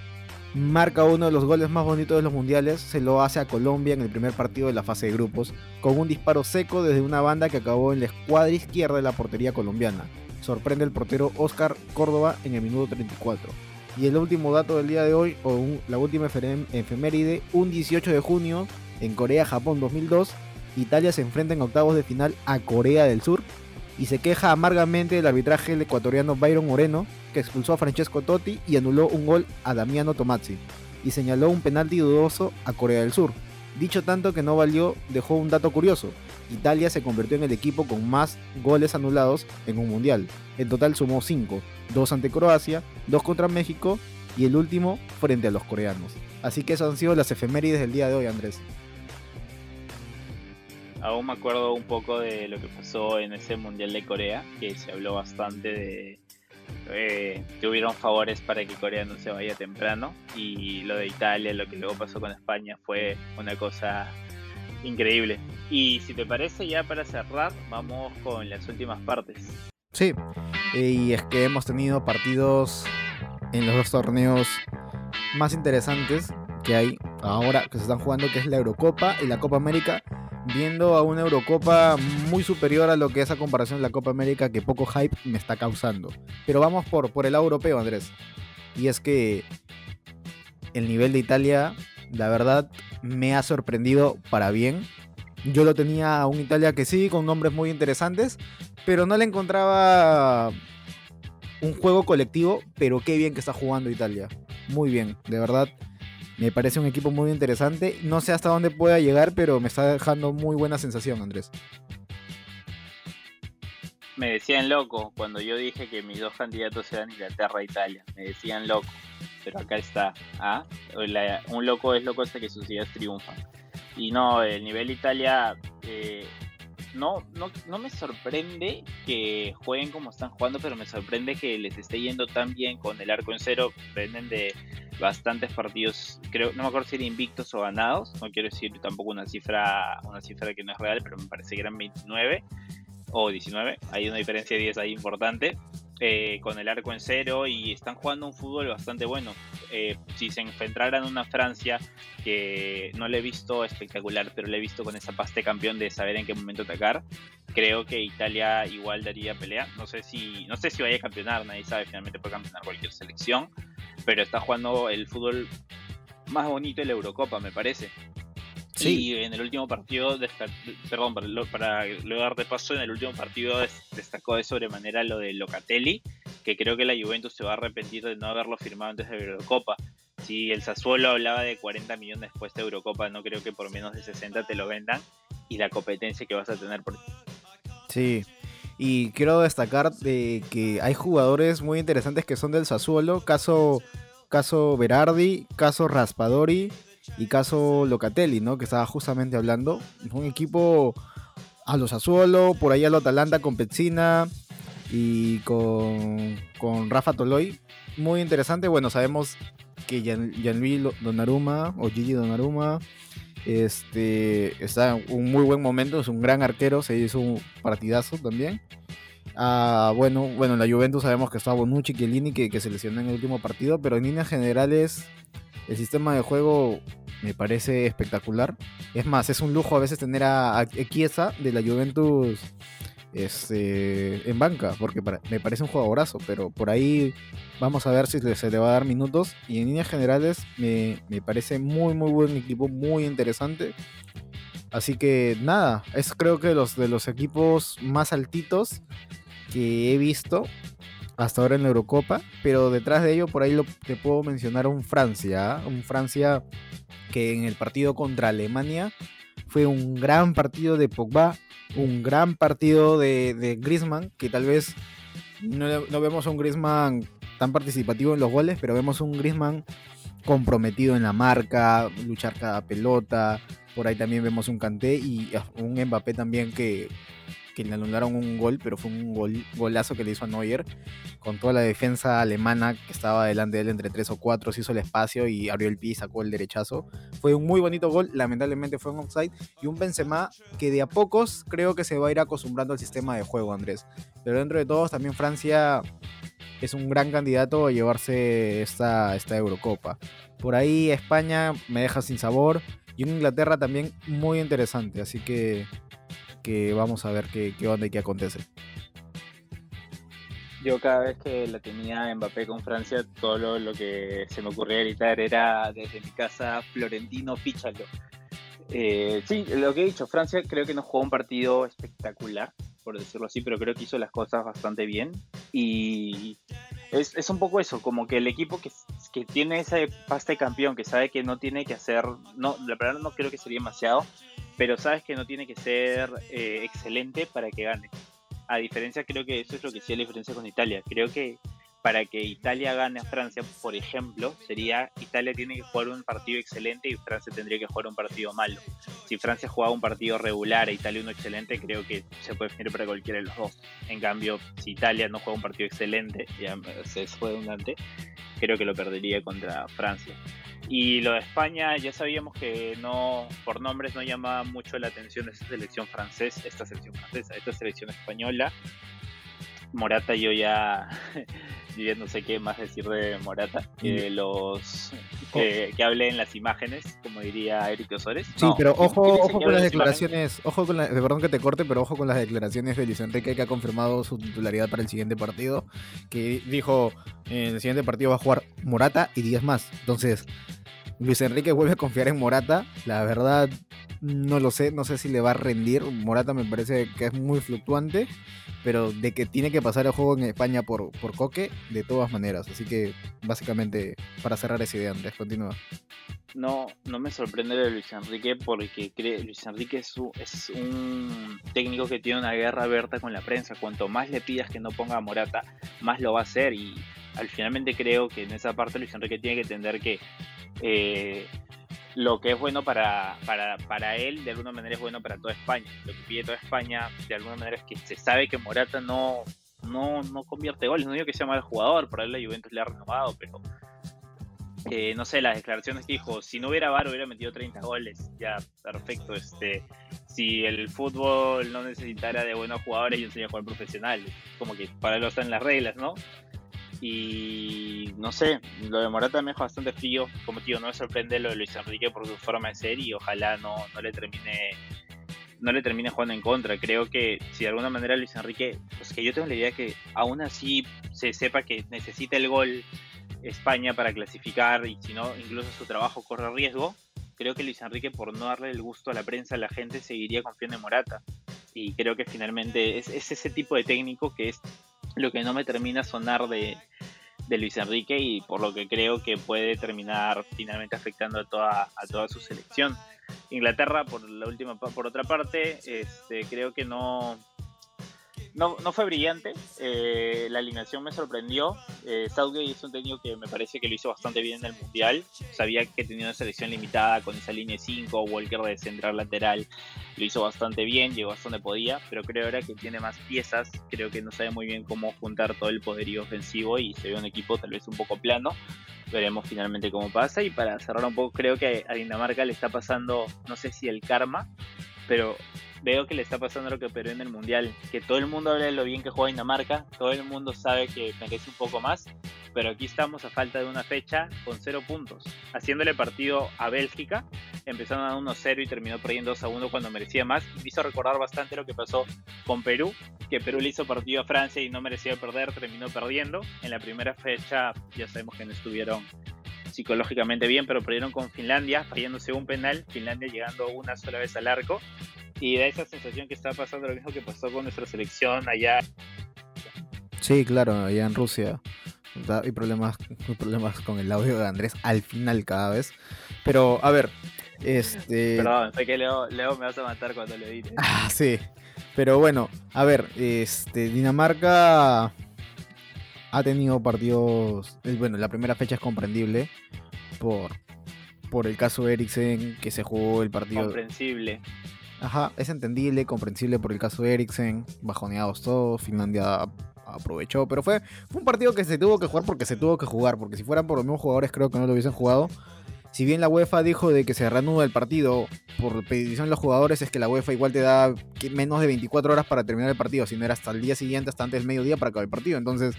Speaker 1: marca uno de los goles más bonitos de los mundiales, se lo hace a Colombia en el primer partido de la fase de grupos, con un disparo seco desde una banda que acabó en la escuadra izquierda de la portería colombiana. Sorprende el portero Oscar Córdoba en el minuto 34. Y el último dato del día de hoy, o la última efeméride, un 18 de junio, en Corea-Japón 2002, Italia se enfrenta en octavos de final a Corea del Sur y se queja amargamente del arbitraje del ecuatoriano Byron Moreno, que expulsó a Francesco Totti y anuló un gol a Damiano Tomazzi, y señaló un penalti dudoso a Corea del Sur. Dicho tanto que no valió, dejó un dato curioso. Italia se convirtió en el equipo con más goles anulados en un mundial. En total sumó 5, 2 ante Croacia, 2 contra México y el último frente a los coreanos. Así que eso han sido las efemérides del día de hoy, Andrés
Speaker 2: aún me acuerdo un poco de lo que pasó en ese Mundial de Corea, que se habló bastante de eh, que hubieron favores para que Corea no se vaya temprano y lo de Italia, lo que luego pasó con España fue una cosa increíble. Y si te parece ya para cerrar, vamos con las últimas partes.
Speaker 1: Sí, y es que hemos tenido partidos en los dos torneos más interesantes que hay ahora que se están jugando, que es la Eurocopa y la Copa América viendo a una Eurocopa muy superior a lo que esa comparación de la Copa América que poco hype me está causando. Pero vamos por, por el lado europeo, Andrés. Y es que el nivel de Italia, la verdad, me ha sorprendido para bien. Yo lo tenía a un Italia que sí, con nombres muy interesantes, pero no le encontraba un juego colectivo, pero qué bien que está jugando Italia. Muy bien, de verdad me parece un equipo muy interesante. No sé hasta dónde pueda llegar, pero me está dejando muy buena sensación, Andrés.
Speaker 2: Me decían loco cuando yo dije que mis dos candidatos eran Inglaterra e Italia. Me decían loco, pero acá está. ¿ah? un loco es loco hasta que sus ideas triunfan. Y no, el nivel Italia eh, no, no, no me sorprende que jueguen como están jugando, pero me sorprende que les esté yendo tan bien con el arco en cero. Venden de bastantes partidos, creo, no me acuerdo si eran invictos o ganados, no quiero decir tampoco una cifra, una cifra que no es real, pero me parece que eran 29 o 19, hay una diferencia de 10 ahí importante. Eh, con el arco en cero y están jugando un fútbol bastante bueno. Eh, si se enfrentaran a una Francia que no le he visto espectacular, pero le he visto con esa pasta campeón de saber en qué momento atacar, creo que Italia igual daría pelea. No sé si, no sé si vaya a campeonar, nadie sabe, finalmente puede campeonar cualquier selección, pero está jugando el fútbol más bonito de la Eurocopa, me parece. Sí. Y en el último partido, perdón, para, para luego darte paso, en el último partido destacó de sobremanera lo de Locatelli, que creo que la Juventus se va a arrepentir de no haberlo firmado antes de la Eurocopa. Si el Sassuolo hablaba de 40 millones después de Eurocopa, no creo que por menos de 60 te lo vendan. Y la competencia que vas a tener por
Speaker 1: Sí, y quiero destacar de que hay jugadores muy interesantes que son del Sassuolo, caso, caso Berardi, caso Raspadori y caso Locatelli, ¿no? Que estaba justamente hablando. Un equipo a los Sassuolo, por ahí a lo Atalanta con Pezzina y con, con Rafa Toloy. Muy interesante. Bueno, sabemos que Gianluigi Donnarumma o Gigi Donnarumma este, está en un muy buen momento, es un gran arquero, se hizo un partidazo también. Ah, bueno, bueno, en la Juventus sabemos que está Bonucci, Chiellini, que, que se lesionó en el último partido, pero en líneas generales el sistema de juego me parece espectacular. Es más, es un lujo a veces tener a, a de la Juventus este, en banca, porque me parece un jugadorazo, pero por ahí vamos a ver si se le va a dar minutos. Y en líneas generales me, parece muy, muy buen equipo, muy interesante. Así que nada, es creo que los de los equipos más altitos que he visto hasta ahora en la Eurocopa, pero detrás de ello por ahí te puedo mencionar un Francia, ¿ah? un Francia que en el partido contra Alemania fue un gran partido de Pogba, un gran partido de, de Griezmann, que tal vez no, vemos a un Griezmann tan participativo en los goles, pero vemos un Griezmann comprometido en la marca, luchar cada pelota. Por ahí también vemos un Kanté y ah, un Mbappé también que, que le anularon un gol, pero fue un gol, golazo que le hizo a Neuer, con toda la defensa alemana que estaba delante de él entre tres o cuatro, se hizo el espacio y abrió el pie y sacó el derechazo. Fue un muy bonito gol, lamentablemente fue un offside, y un Benzema que de a pocos creo que se va a ir acostumbrando al sistema de juego, Andrés. Pero dentro de todos también Francia es un gran candidato a llevarse esta, esta Eurocopa. Por ahí España me deja sin sabor y en Inglaterra también muy interesante, así que que vamos a ver qué, qué onda y qué acontece.
Speaker 2: Yo cada vez que la tenía Mbappé con Francia, todo lo, que se me ocurría gritar era desde mi casa, Florentino, fíchalo. Eh, sí, lo que he dicho, Francia creo que nos jugó un partido espectacular, por decirlo así, pero creo que hizo las cosas bastante bien. Y es, es un poco eso, como que el equipo que, que tiene ese pasta de campeón, que sabe que no tiene que hacer, no, la verdad no creo que sería demasiado, pero sabes que no tiene que ser eh, excelente para que gane. A diferencia, creo que eso es lo que sí la diferencia con Italia. Creo que para que Italia gane a Francia, por ejemplo, sería Italia tiene que jugar un partido excelente y Francia tendría que jugar un partido malo. Si Francia jugaba un partido regular e Italia uno excelente, creo que se puede definir para cualquiera de los dos. En cambio, si Italia no juega un partido excelente, ya se fue redundante, creo que lo perdería contra Francia. Y lo de España, ya sabíamos que no, por nombres no llamaba mucho la atención esta selección francesa, esta selección francesa, esta selección española. Morata yo ya, no sé qué más decir de Morata, que los que, que hable en las imágenes, como diría Eric Osores.
Speaker 1: Sí, pero ojo, ojo con las declaraciones, ojo con la, perdón que te corte, pero ojo con las declaraciones de Luis Enrique que ha confirmado su titularidad para el siguiente partido, que dijo en el siguiente partido va a jugar Morata y 10 más. Entonces, Luis Enrique vuelve a confiar en Morata. La verdad, no lo sé. No sé si le va a rendir. Morata me parece que es muy fluctuante. Pero de que tiene que pasar el juego en España por, por Coque, de todas maneras. Así que, básicamente, para cerrar esa idea, Andrés, continúa.
Speaker 2: No, no me sorprende de Luis Enrique porque cree, Luis Enrique es, es un técnico que tiene una guerra abierta con la prensa. Cuanto más le pidas que no ponga a Morata, más lo va a hacer. Y al finalmente creo que en esa parte Luis Enrique tiene que entender que eh, lo que es bueno para, para, él, de alguna manera es bueno para toda España. Lo que pide toda España, de alguna manera, es que se sabe que Morata no, no, no convierte goles. No digo que sea mal jugador, por ahí la Juventus le ha renovado, pero eh, no sé, las declaraciones que dijo, si no hubiera VAR hubiera metido 30 goles, ya, perfecto. Este, si el fútbol no necesitara de buenos jugadores, yo enseñaría a jugar profesional. Como que para él están las reglas, ¿no? Y no sé, lo de Morata me deja bastante frío. Como digo, no me sorprende lo de Luis Enrique por su forma de ser y ojalá no, no le termine no le termine jugando en contra. Creo que si de alguna manera Luis Enrique, pues que yo tengo la idea que aún así se sepa que necesita el gol España para clasificar y si no, incluso su trabajo corre riesgo. Creo que Luis Enrique, por no darle el gusto a la prensa, la gente seguiría confiando en Morata. Y creo que finalmente es, es ese tipo de técnico que es lo que no me termina sonar de, de Luis Enrique y por lo que creo que puede terminar finalmente afectando a toda, a toda su selección. Inglaterra, por la última por otra parte, este, creo que no, no, no fue brillante. Eh, la alineación me sorprendió. Eh, es un técnico que me parece que lo hizo bastante bien en el Mundial. Sabía que tenía una selección limitada con esa línea 5, Walker de central lateral. Lo hizo bastante bien, llegó hasta donde podía, pero creo ahora que tiene más piezas. Creo que no sabe muy bien cómo juntar todo el poderío ofensivo y se ve un equipo tal vez un poco plano. Veremos finalmente cómo pasa. Y para cerrar un poco, creo que a Dinamarca le está pasando, no sé si el karma, pero veo que le está pasando lo que Perú en el Mundial, que todo el mundo habla de lo bien que juega Dinamarca, todo el mundo sabe que merece un poco más, pero aquí estamos a falta de una fecha con cero puntos, haciéndole partido a Bélgica, empezaron a 1-0 y terminó perdiendo 2-1 cuando merecía más, me hizo recordar bastante lo que pasó con Perú, que Perú le hizo partido a Francia y no merecía perder, terminó perdiendo, en la primera fecha ya sabemos que no estuvieron psicológicamente bien, pero perdieron con Finlandia, fallándose un penal, Finlandia llegando una sola vez al arco, y da esa sensación que está pasando lo mismo que pasó con nuestra selección allá.
Speaker 1: Sí, claro, allá en Rusia. Hay problemas, hay problemas con el audio de Andrés al final cada vez. Pero, a ver, este...
Speaker 2: Perdón, sé que Leo, Leo me vas a matar cuando le edite.
Speaker 1: Ah, sí. Pero bueno, a ver, este, Dinamarca ha tenido partidos. Bueno, la primera fecha es comprendible por, por el caso de Eriksen, que se jugó el partido.
Speaker 2: Comprensible.
Speaker 1: Ajá, es entendible, comprensible por el caso de Eriksen, bajoneados todos, Finlandia aprovechó, pero fue, fue un partido que se tuvo que jugar porque se tuvo que jugar, porque si fueran por los mismos jugadores creo que no lo hubiesen jugado. Si bien la UEFA dijo de que se reanuda el partido por petición de los jugadores, es que la UEFA igual te da menos de 24 horas para terminar el partido, si no era hasta el día siguiente, hasta antes del mediodía para acabar el partido. Entonces,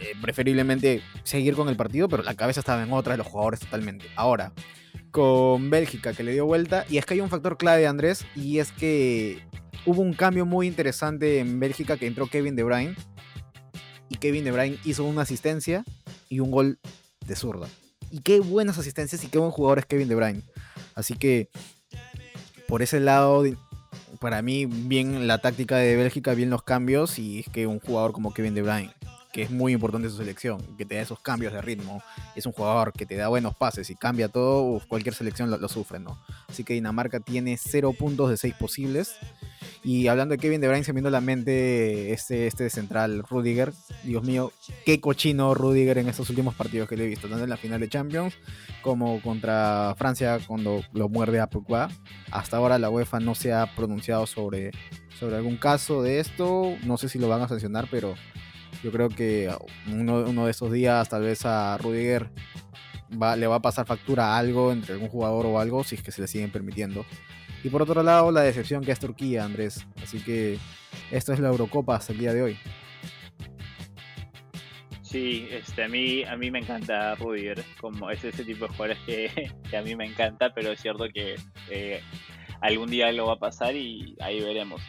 Speaker 1: eh, preferiblemente seguir con el partido, pero la cabeza estaba en otra de los jugadores totalmente. Ahora, con Bélgica que le dio vuelta. Y es que hay un factor clave, Andrés, y es que hubo un cambio muy interesante en Bélgica que entró Kevin De Bruyne. Y Kevin De Bruyne hizo una asistencia y un gol de zurda. Y qué buenas asistencias y qué buen jugador es Kevin De Bruyne. Así que por ese lado, para mí, bien la táctica de Bélgica, bien los cambios. Y es que un jugador como Kevin De Bruyne que es muy importante su selección, que te da esos cambios de ritmo. Es un jugador que te da buenos pases y cambia todo, cualquier selección lo, sufre, ¿no? Así que Dinamarca tiene 0 puntos de 6 posibles. Y hablando de Kevin De Bruyne, se me vino a la mente este, este central, Rudiger. Dios mío, qué cochino Rudiger en estos últimos partidos que le he visto, tanto en la final de Champions como contra Francia cuando lo muerde a Pogba. Hasta ahora la UEFA no se ha pronunciado sobre, sobre algún caso de esto. No sé si lo van a sancionar, pero yo creo que uno, de esos días tal vez a Rudiger le va a pasar factura algo entre algún jugador o algo si es que se le siguen permitiendo. Y por otro lado, la decepción que es Turquía, Andrés. Así que esto es la Eurocopa hasta el día de hoy.
Speaker 2: Sí, este, a, mí, a mí me encanta Rudiger, como es ese tipo de jugadores que, a mí me encanta, pero es cierto que eh, algún día lo va a pasar y ahí veremos.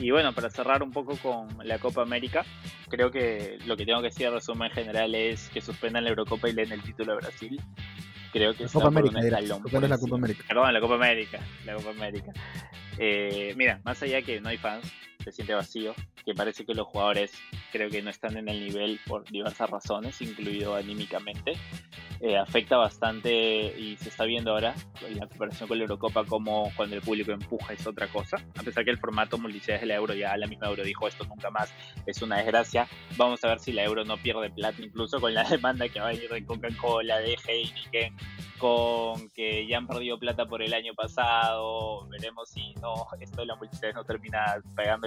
Speaker 2: Y bueno, para cerrar un poco con la Copa América, creo que lo que tengo que decir en resumen general es que suspendan la Eurocopa y leen el título de Brasil. Creo que
Speaker 1: la Copa América,
Speaker 2: es
Speaker 1: la Copa América?
Speaker 2: Perdón, la Copa América. La Copa América. Eh, mira, más allá que no hay fans, se siente vacío, que parece que los jugadores creo que no están en el nivel por diversas razones, incluido anímicamente. Eh, afecta bastante y se está viendo ahora en la comparación con la Eurocopa como cuando el público empuja es otra cosa. A pesar que el formato multicidades de la Euro, ya la misma Euro dijo esto nunca más, es una desgracia. Vamos a ver si la Euro no pierde plata, incluso con la demanda que va a venir de Coca-Cola, de Heineken, con que ya han perdido plata por el año pasado. Veremos si no, esto de la multicidades no termina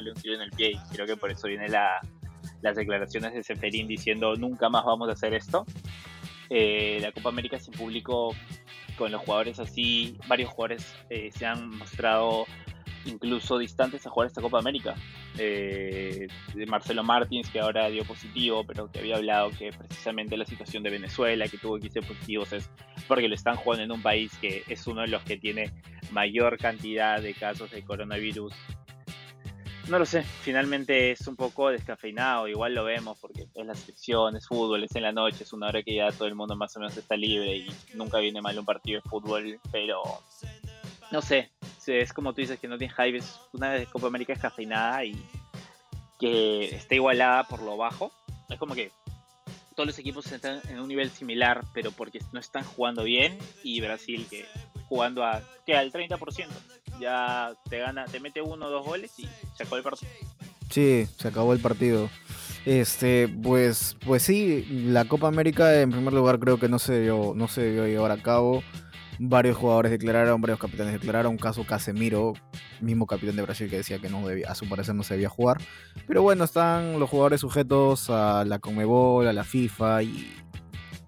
Speaker 2: pegándole un tiro en el pie y creo que por eso viene la, las declaraciones de Seferín diciendo nunca más vamos a hacer esto. Eh, la Copa América sin público con los jugadores así, varios jugadores eh, se han mostrado incluso distantes a jugar esta Copa América. Eh, de Marcelo Martins, que ahora dio positivo, pero que había hablado que precisamente la situación de Venezuela, que tuvo que ser positivos, es porque lo están jugando en un país que es uno de los que tiene mayor cantidad de casos de coronavirus no lo sé, finalmente es un poco descafeinado, igual lo vemos porque es la selección, es fútbol, es en la noche, es una hora que ya todo el mundo más o menos está libre y nunca viene mal un partido de fútbol, pero no sé, es como tú dices que no tiene hype, es una Copa América descafeinada y que está igualada por lo bajo, es como que todos los equipos están en un nivel similar, pero porque no están jugando bien y Brasil que jugando a que al 30% ya te gana, te mete uno o dos goles y se acabó el partido.
Speaker 1: Sí, se acabó el partido. Este, pues, pues sí, la Copa América en primer lugar creo que no se dio, no se debió llevar a cabo. Varios jugadores declararon, varios capitanes declararon, un caso Casemiro, mismo capitán de Brasil que decía que no debía, a su parecer no se debía jugar. Pero bueno, están los jugadores sujetos a la Conmebol, a la FIFA y,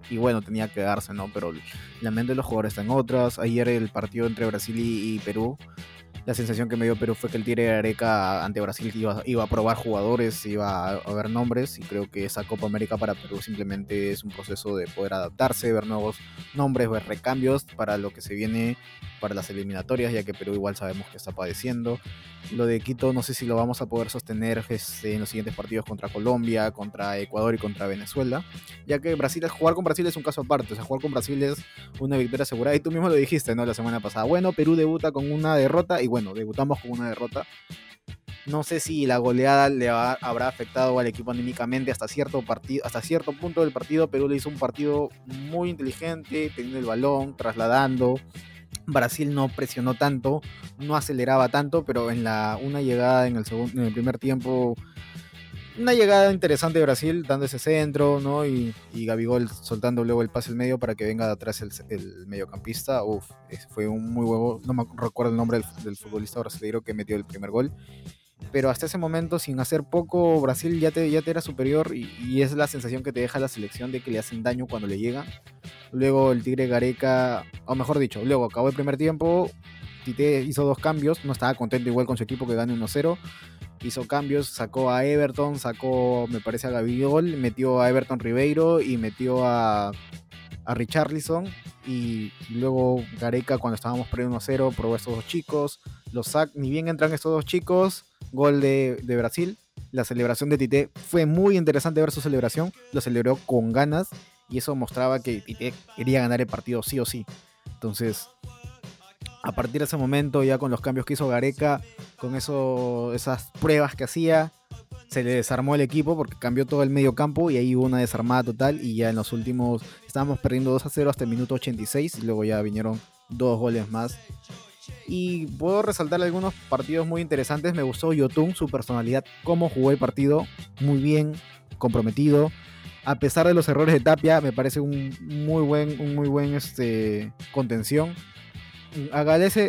Speaker 1: y bueno, tenía que darse, ¿no? Pero la mente de los jugadores está en otras. Ayer el partido entre Brasil y, y Perú la sensación que me dio Perú fue que el Tigre Areca ante Brasil iba, iba a probar jugadores, iba a, ver nombres y creo que esa Copa América para Perú simplemente es un proceso de poder adaptarse, ver nuevos nombres, ver recambios para lo que se viene para las eliminatorias, ya que Perú igual sabemos que está padeciendo. Lo de Quito no sé si lo vamos a poder sostener este, en los siguientes partidos contra Colombia, contra Ecuador y contra Venezuela, ya que Brasil, jugar con Brasil es un caso aparte, o sea, jugar con Brasil es una victoria asegurada y tú mismo lo dijiste, ¿no? La semana pasada. Bueno, Perú debuta con una derrota y bueno, debutamos con una derrota. No sé si la goleada le habrá afectado al equipo anímicamente hasta cierto, partido, hasta cierto punto del partido. Perú le hizo un partido muy inteligente, teniendo el balón, trasladando, Brasil no presionó tanto, no aceleraba tanto, pero en la una llegada en el segundo, en el primer tiempo, una llegada interesante de Brasil, dando ese centro, ¿no? Y, y Gabigol soltando luego el pase al medio para que venga de atrás el, el mediocampista. Uf, fue un muy huevo, no me recuerdo el nombre del, futbolista brasileño que metió el primer gol. Pero hasta ese momento, sin hacer poco, Brasil ya te, ya te era superior y, y es la sensación que te deja la selección de que le hacen daño cuando le llegan. Luego el Tigre Gareca, o mejor dicho, luego acabó el primer tiempo. Tite hizo dos cambios, no estaba contento igual con su equipo que gane 1-0. Hizo cambios, sacó a Everton, sacó, me parece, a Gabigol, metió a Everton Ribeiro y metió a, a Richarlison. Y luego Gareca, cuando estábamos perdiendo 1-0, probó a estos dos chicos. Los sac, ni bien entran estos dos chicos, gol de, de Brasil. La celebración de Tite fue muy interesante ver su celebración. Lo celebró con ganas y eso mostraba que Tite quería ganar el partido sí o sí. Entonces, a partir de ese momento, ya con los cambios que hizo Gareca, con eso, esas pruebas que hacía, se le desarmó el equipo porque cambió todo el medio campo y ahí hubo una desarmada total y ya en los últimos estábamos perdiendo 2 a 0 hasta el minuto 86 y luego ya vinieron dos goles más. Y puedo resaltar algunos partidos muy interesantes. Me gustó Yotun, su personalidad, cómo jugó el partido, muy bien, comprometido a pesar de los errores de Tapia, me parece un muy buen, un muy buen este, contención. A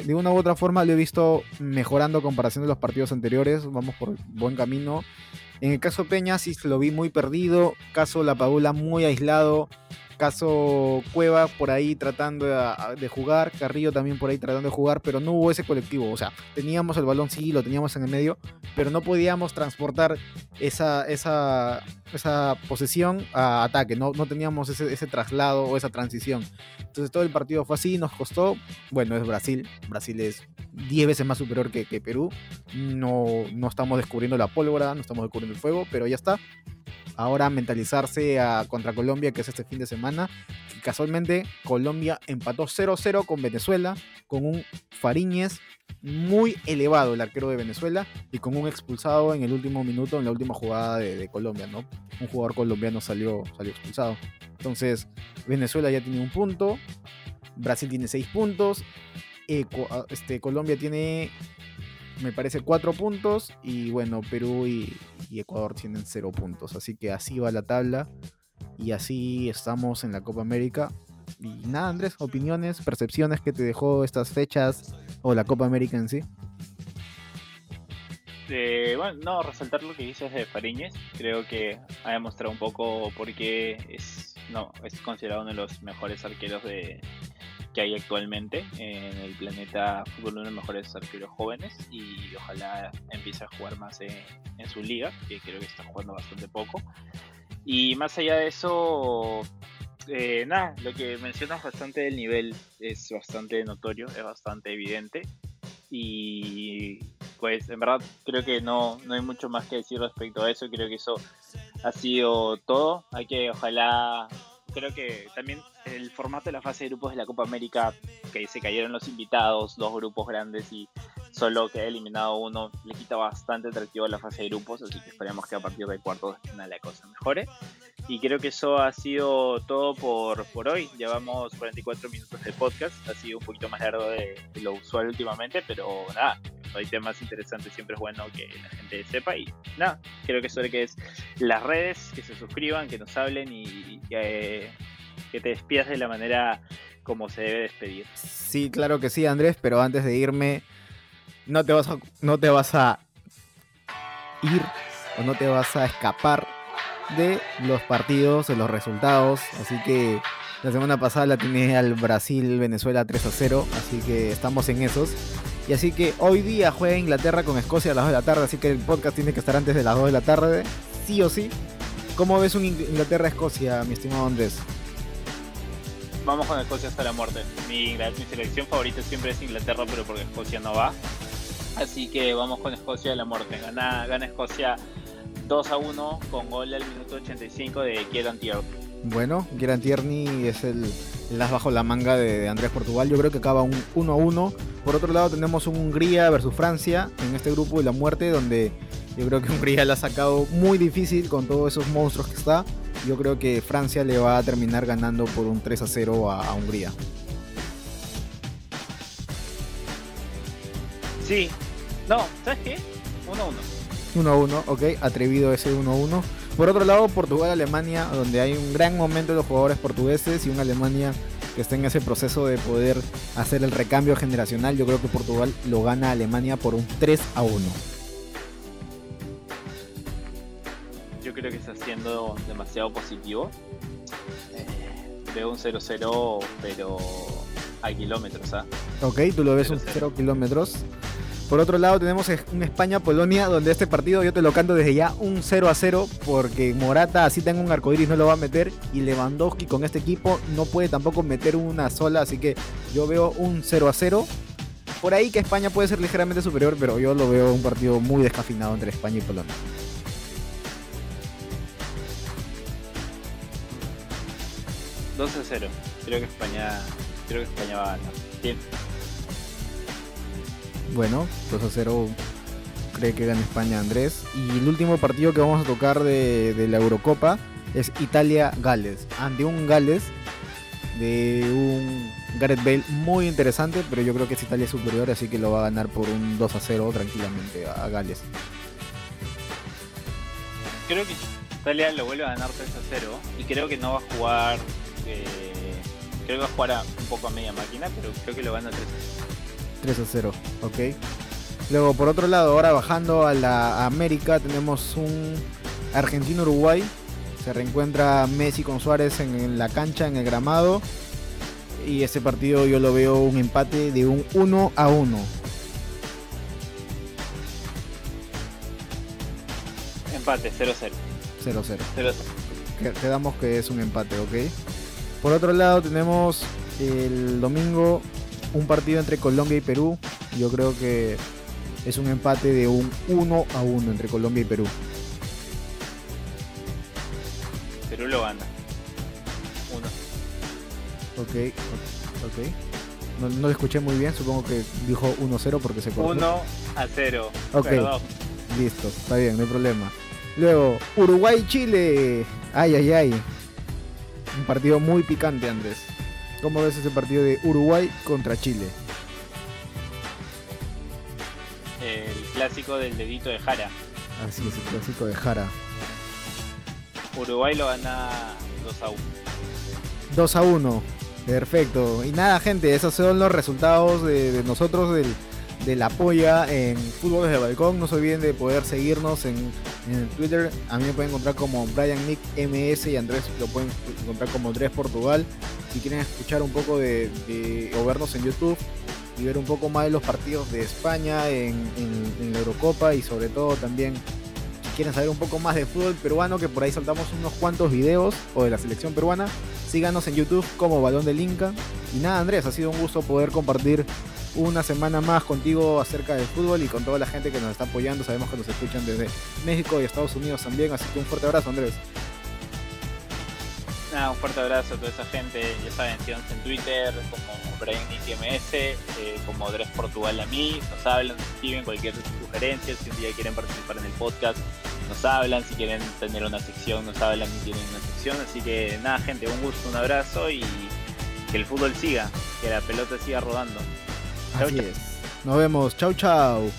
Speaker 1: de una u otra forma, lo he visto mejorando comparación de los partidos anteriores. Vamos por buen camino. En el caso Peña, sí lo vi muy perdido. Caso La Padula, muy aislado. Caso Cueva por ahí tratando de, jugar, Carrillo también por ahí tratando de jugar, pero no hubo ese colectivo. O sea, teníamos el balón, sí, lo teníamos en el medio, pero no podíamos transportar esa, esa, esa posesión a ataque, no, no teníamos ese, ese traslado o esa transición. Entonces todo el partido fue así, nos costó. Bueno, es Brasil, Brasil es 10 veces más superior que, que Perú. No, no estamos descubriendo la pólvora, no estamos descubriendo el fuego, pero ya está ahora mentalizarse a, contra Colombia, que es este fin de semana. casualmente Colombia empató 0-0 con Venezuela, con un Fariñez muy elevado, el arquero de Venezuela, y con un expulsado en el último minuto, en la última jugada de, Colombia, ¿no? Un jugador colombiano salió, salió expulsado. Entonces, Venezuela ya tiene un punto, Brasil tiene seis puntos, este, Colombia tiene me parece cuatro puntos y bueno, Perú y, Ecuador tienen cero puntos. Así que así va la tabla y así estamos en la Copa América. Y nada, Andrés, opiniones, percepciones que te dejó estas fechas o la Copa América en sí.
Speaker 2: Eh, bueno, no, resaltar lo que dices de Fariñez, creo que ha demostrado un poco por qué es, no, es considerado uno de los mejores arqueros de, que hay actualmente en el planeta fútbol, uno de los mejores arqueros jóvenes y ojalá empiece a jugar más en, su liga, que creo que está jugando bastante poco. Y más allá de eso, eh, nada, lo que mencionas bastante del nivel es bastante notorio, es bastante evidente. Y pues en verdad creo que no, no hay mucho más que decir respecto a eso, creo que eso ha sido todo. Hay que ojalá creo que también el formato de la fase de grupos de la Copa América, que se cayeron los invitados, dos grupos grandes y solo que ha eliminado uno, le quita bastante atractivo a la fase de grupos, así que esperemos que a partir del cuarto de final la cosa mejore. Y creo que eso ha sido todo por, por hoy. Llevamos 44 minutos de podcast, ha sido un poquito más largo de, lo usual últimamente, pero nada, hay temas interesantes siempre es bueno que la gente sepa y nada, creo que eso que es las redes, que se suscriban, que nos hablen y, que, que te despidas de la manera como se debe despedir.
Speaker 1: Sí, claro que sí, Andrés, pero antes de irme, no te vas a, no te vas a ir o no te vas a escapar de los partidos, de los resultados. Así que la semana pasada la tenía al Brasil-Venezuela 3 a 0, así que estamos en esos. Y así que hoy día juega Inglaterra con Escocia a las 2 de la tarde, así que el podcast tiene que estar antes de las 2 de la tarde, sí o sí. ¿Cómo ves un Inglaterra-Escocia, mi estimado Andrés?
Speaker 2: Vamos con Escocia hasta la muerte. Mi, mi selección favorita siempre es Inglaterra, pero porque Escocia no va. Así que vamos con Escocia a la muerte. Gana, gana Escocia 2 a 1 con gol al minuto 85 de Kieran Tierney.
Speaker 1: Bueno, Kieran Tierney es el, el, as bajo la manga de Andrés Portugal. Yo creo que acaba un 1 a 1. Por otro lado tenemos un Hungría versus Francia en este grupo de la muerte donde yo creo que Hungría la ha sacado muy difícil con todos esos monstruos que está. Yo creo que Francia le va a terminar ganando por un 3 a 0 a, a Hungría.
Speaker 2: Sí, no, ¿sabes qué? 1 a 1.
Speaker 1: 1 a 1, ok, atrevido ese 1 a 1. Por otro lado, Portugal-Alemania, donde hay un gran momento de los jugadores portugueses y una Alemania que está en ese proceso de poder hacer el recambio generacional. Yo creo que Portugal lo gana a Alemania por un 3 a 1.
Speaker 2: Yo creo que está siendo demasiado positivo. Eh, veo un 0-0, pero a kilómetros, ¿ah?
Speaker 1: Ok, tú lo ves un 0 kilómetros. Por otro lado tenemos un España-Polonia donde este partido yo te lo canto desde ya un 0 a 0 porque Morata así tenga un arcoiris no lo va a meter y Lewandowski con este equipo no puede tampoco meter una sola, así que yo veo un 0 a 0. Por ahí que España puede ser ligeramente superior, pero yo lo veo un partido muy descafinado entre España y Polonia.
Speaker 2: ...2 a 0. Creo que España, creo que España va a ganar.
Speaker 1: Bueno, 2 a 0 cree que gana España Andrés. Y el último partido que vamos a tocar de, la Eurocopa es Italia-Gales. Ante un Gales de un Gareth Bale muy interesante, pero yo creo que es Italia superior, así que lo va a ganar por un 2 a 0 tranquilamente a Gales.
Speaker 2: Creo que Italia lo vuelve a ganar 3 a 0 y creo que no va a jugar. Eh, creo que va a jugar un poco a media máquina, pero creo que lo gana 3 a 0.
Speaker 1: 3 a 0, ok. Luego, por otro lado, ahora bajando a la América, tenemos un Argentino-Uruguay. Se reencuentra Messi con Suárez en la cancha, en el gramado. Y ese partido yo lo veo un empate de un 1 a 1.
Speaker 2: Empate, 0 0.
Speaker 1: 0 0. Quedamos que es un empate, ok. Por otro lado, tenemos el domingo un partido entre Colombia y Perú. Yo creo que es un empate de un 1 a 1 entre Colombia y Perú.
Speaker 2: Perú lo gana.
Speaker 1: 1. Ok, ok. No, no lo escuché muy bien, supongo que dijo 1-0 porque se cortó.
Speaker 2: 1 a 0.
Speaker 1: Ok, Perdón. listo, está bien, no hay problema. Luego, Uruguay-Chile. Ay, ay, ay. Un partido muy picante, Andrés. ¿Cómo ves ese partido de Uruguay contra Chile?
Speaker 2: El clásico del dedito de Jara.
Speaker 1: Así es, el clásico de Jara.
Speaker 2: Uruguay lo gana 2 a 1.
Speaker 1: 2 a 1. Perfecto. Y nada, gente, esos son los resultados de, de nosotros del, de la polla en Fútbol desde el Balcón. No se olviden de poder seguirnos en, en Twitter. A mí me pueden encontrar como Brian Nick MS y Andrés lo pueden encontrar como Andrés Portugal. Si quieren escuchar un poco de, de o vernos en YouTube y ver un poco más de los partidos de España en, en, la Eurocopa y sobre todo también quieren saber un poco más de fútbol peruano que por ahí saltamos unos cuantos videos o de la selección peruana síganos en YouTube como Balón del Inca y nada Andrés ha sido un gusto poder compartir una semana más contigo acerca del fútbol y con toda la gente que nos está apoyando. Sabemos que nos escuchan desde México y Estados Unidos también, así que un fuerte abrazo, Andrés.
Speaker 2: Nada, un fuerte abrazo a toda esa gente. Ya saben, síganos en Twitter como BrainITMS, eh, como Andrés Portugal a mí. Nos hablan, nos escriben cualquier sugerencia. Si un día quieren participar en el podcast, nos hablan. Si quieren tener una sección, nos hablan y tienen una sección. Así que nada, gente, un gusto, un abrazo y que el fútbol siga, que la pelota siga rodando.
Speaker 1: Así es. Nos vemos. Chau, chau.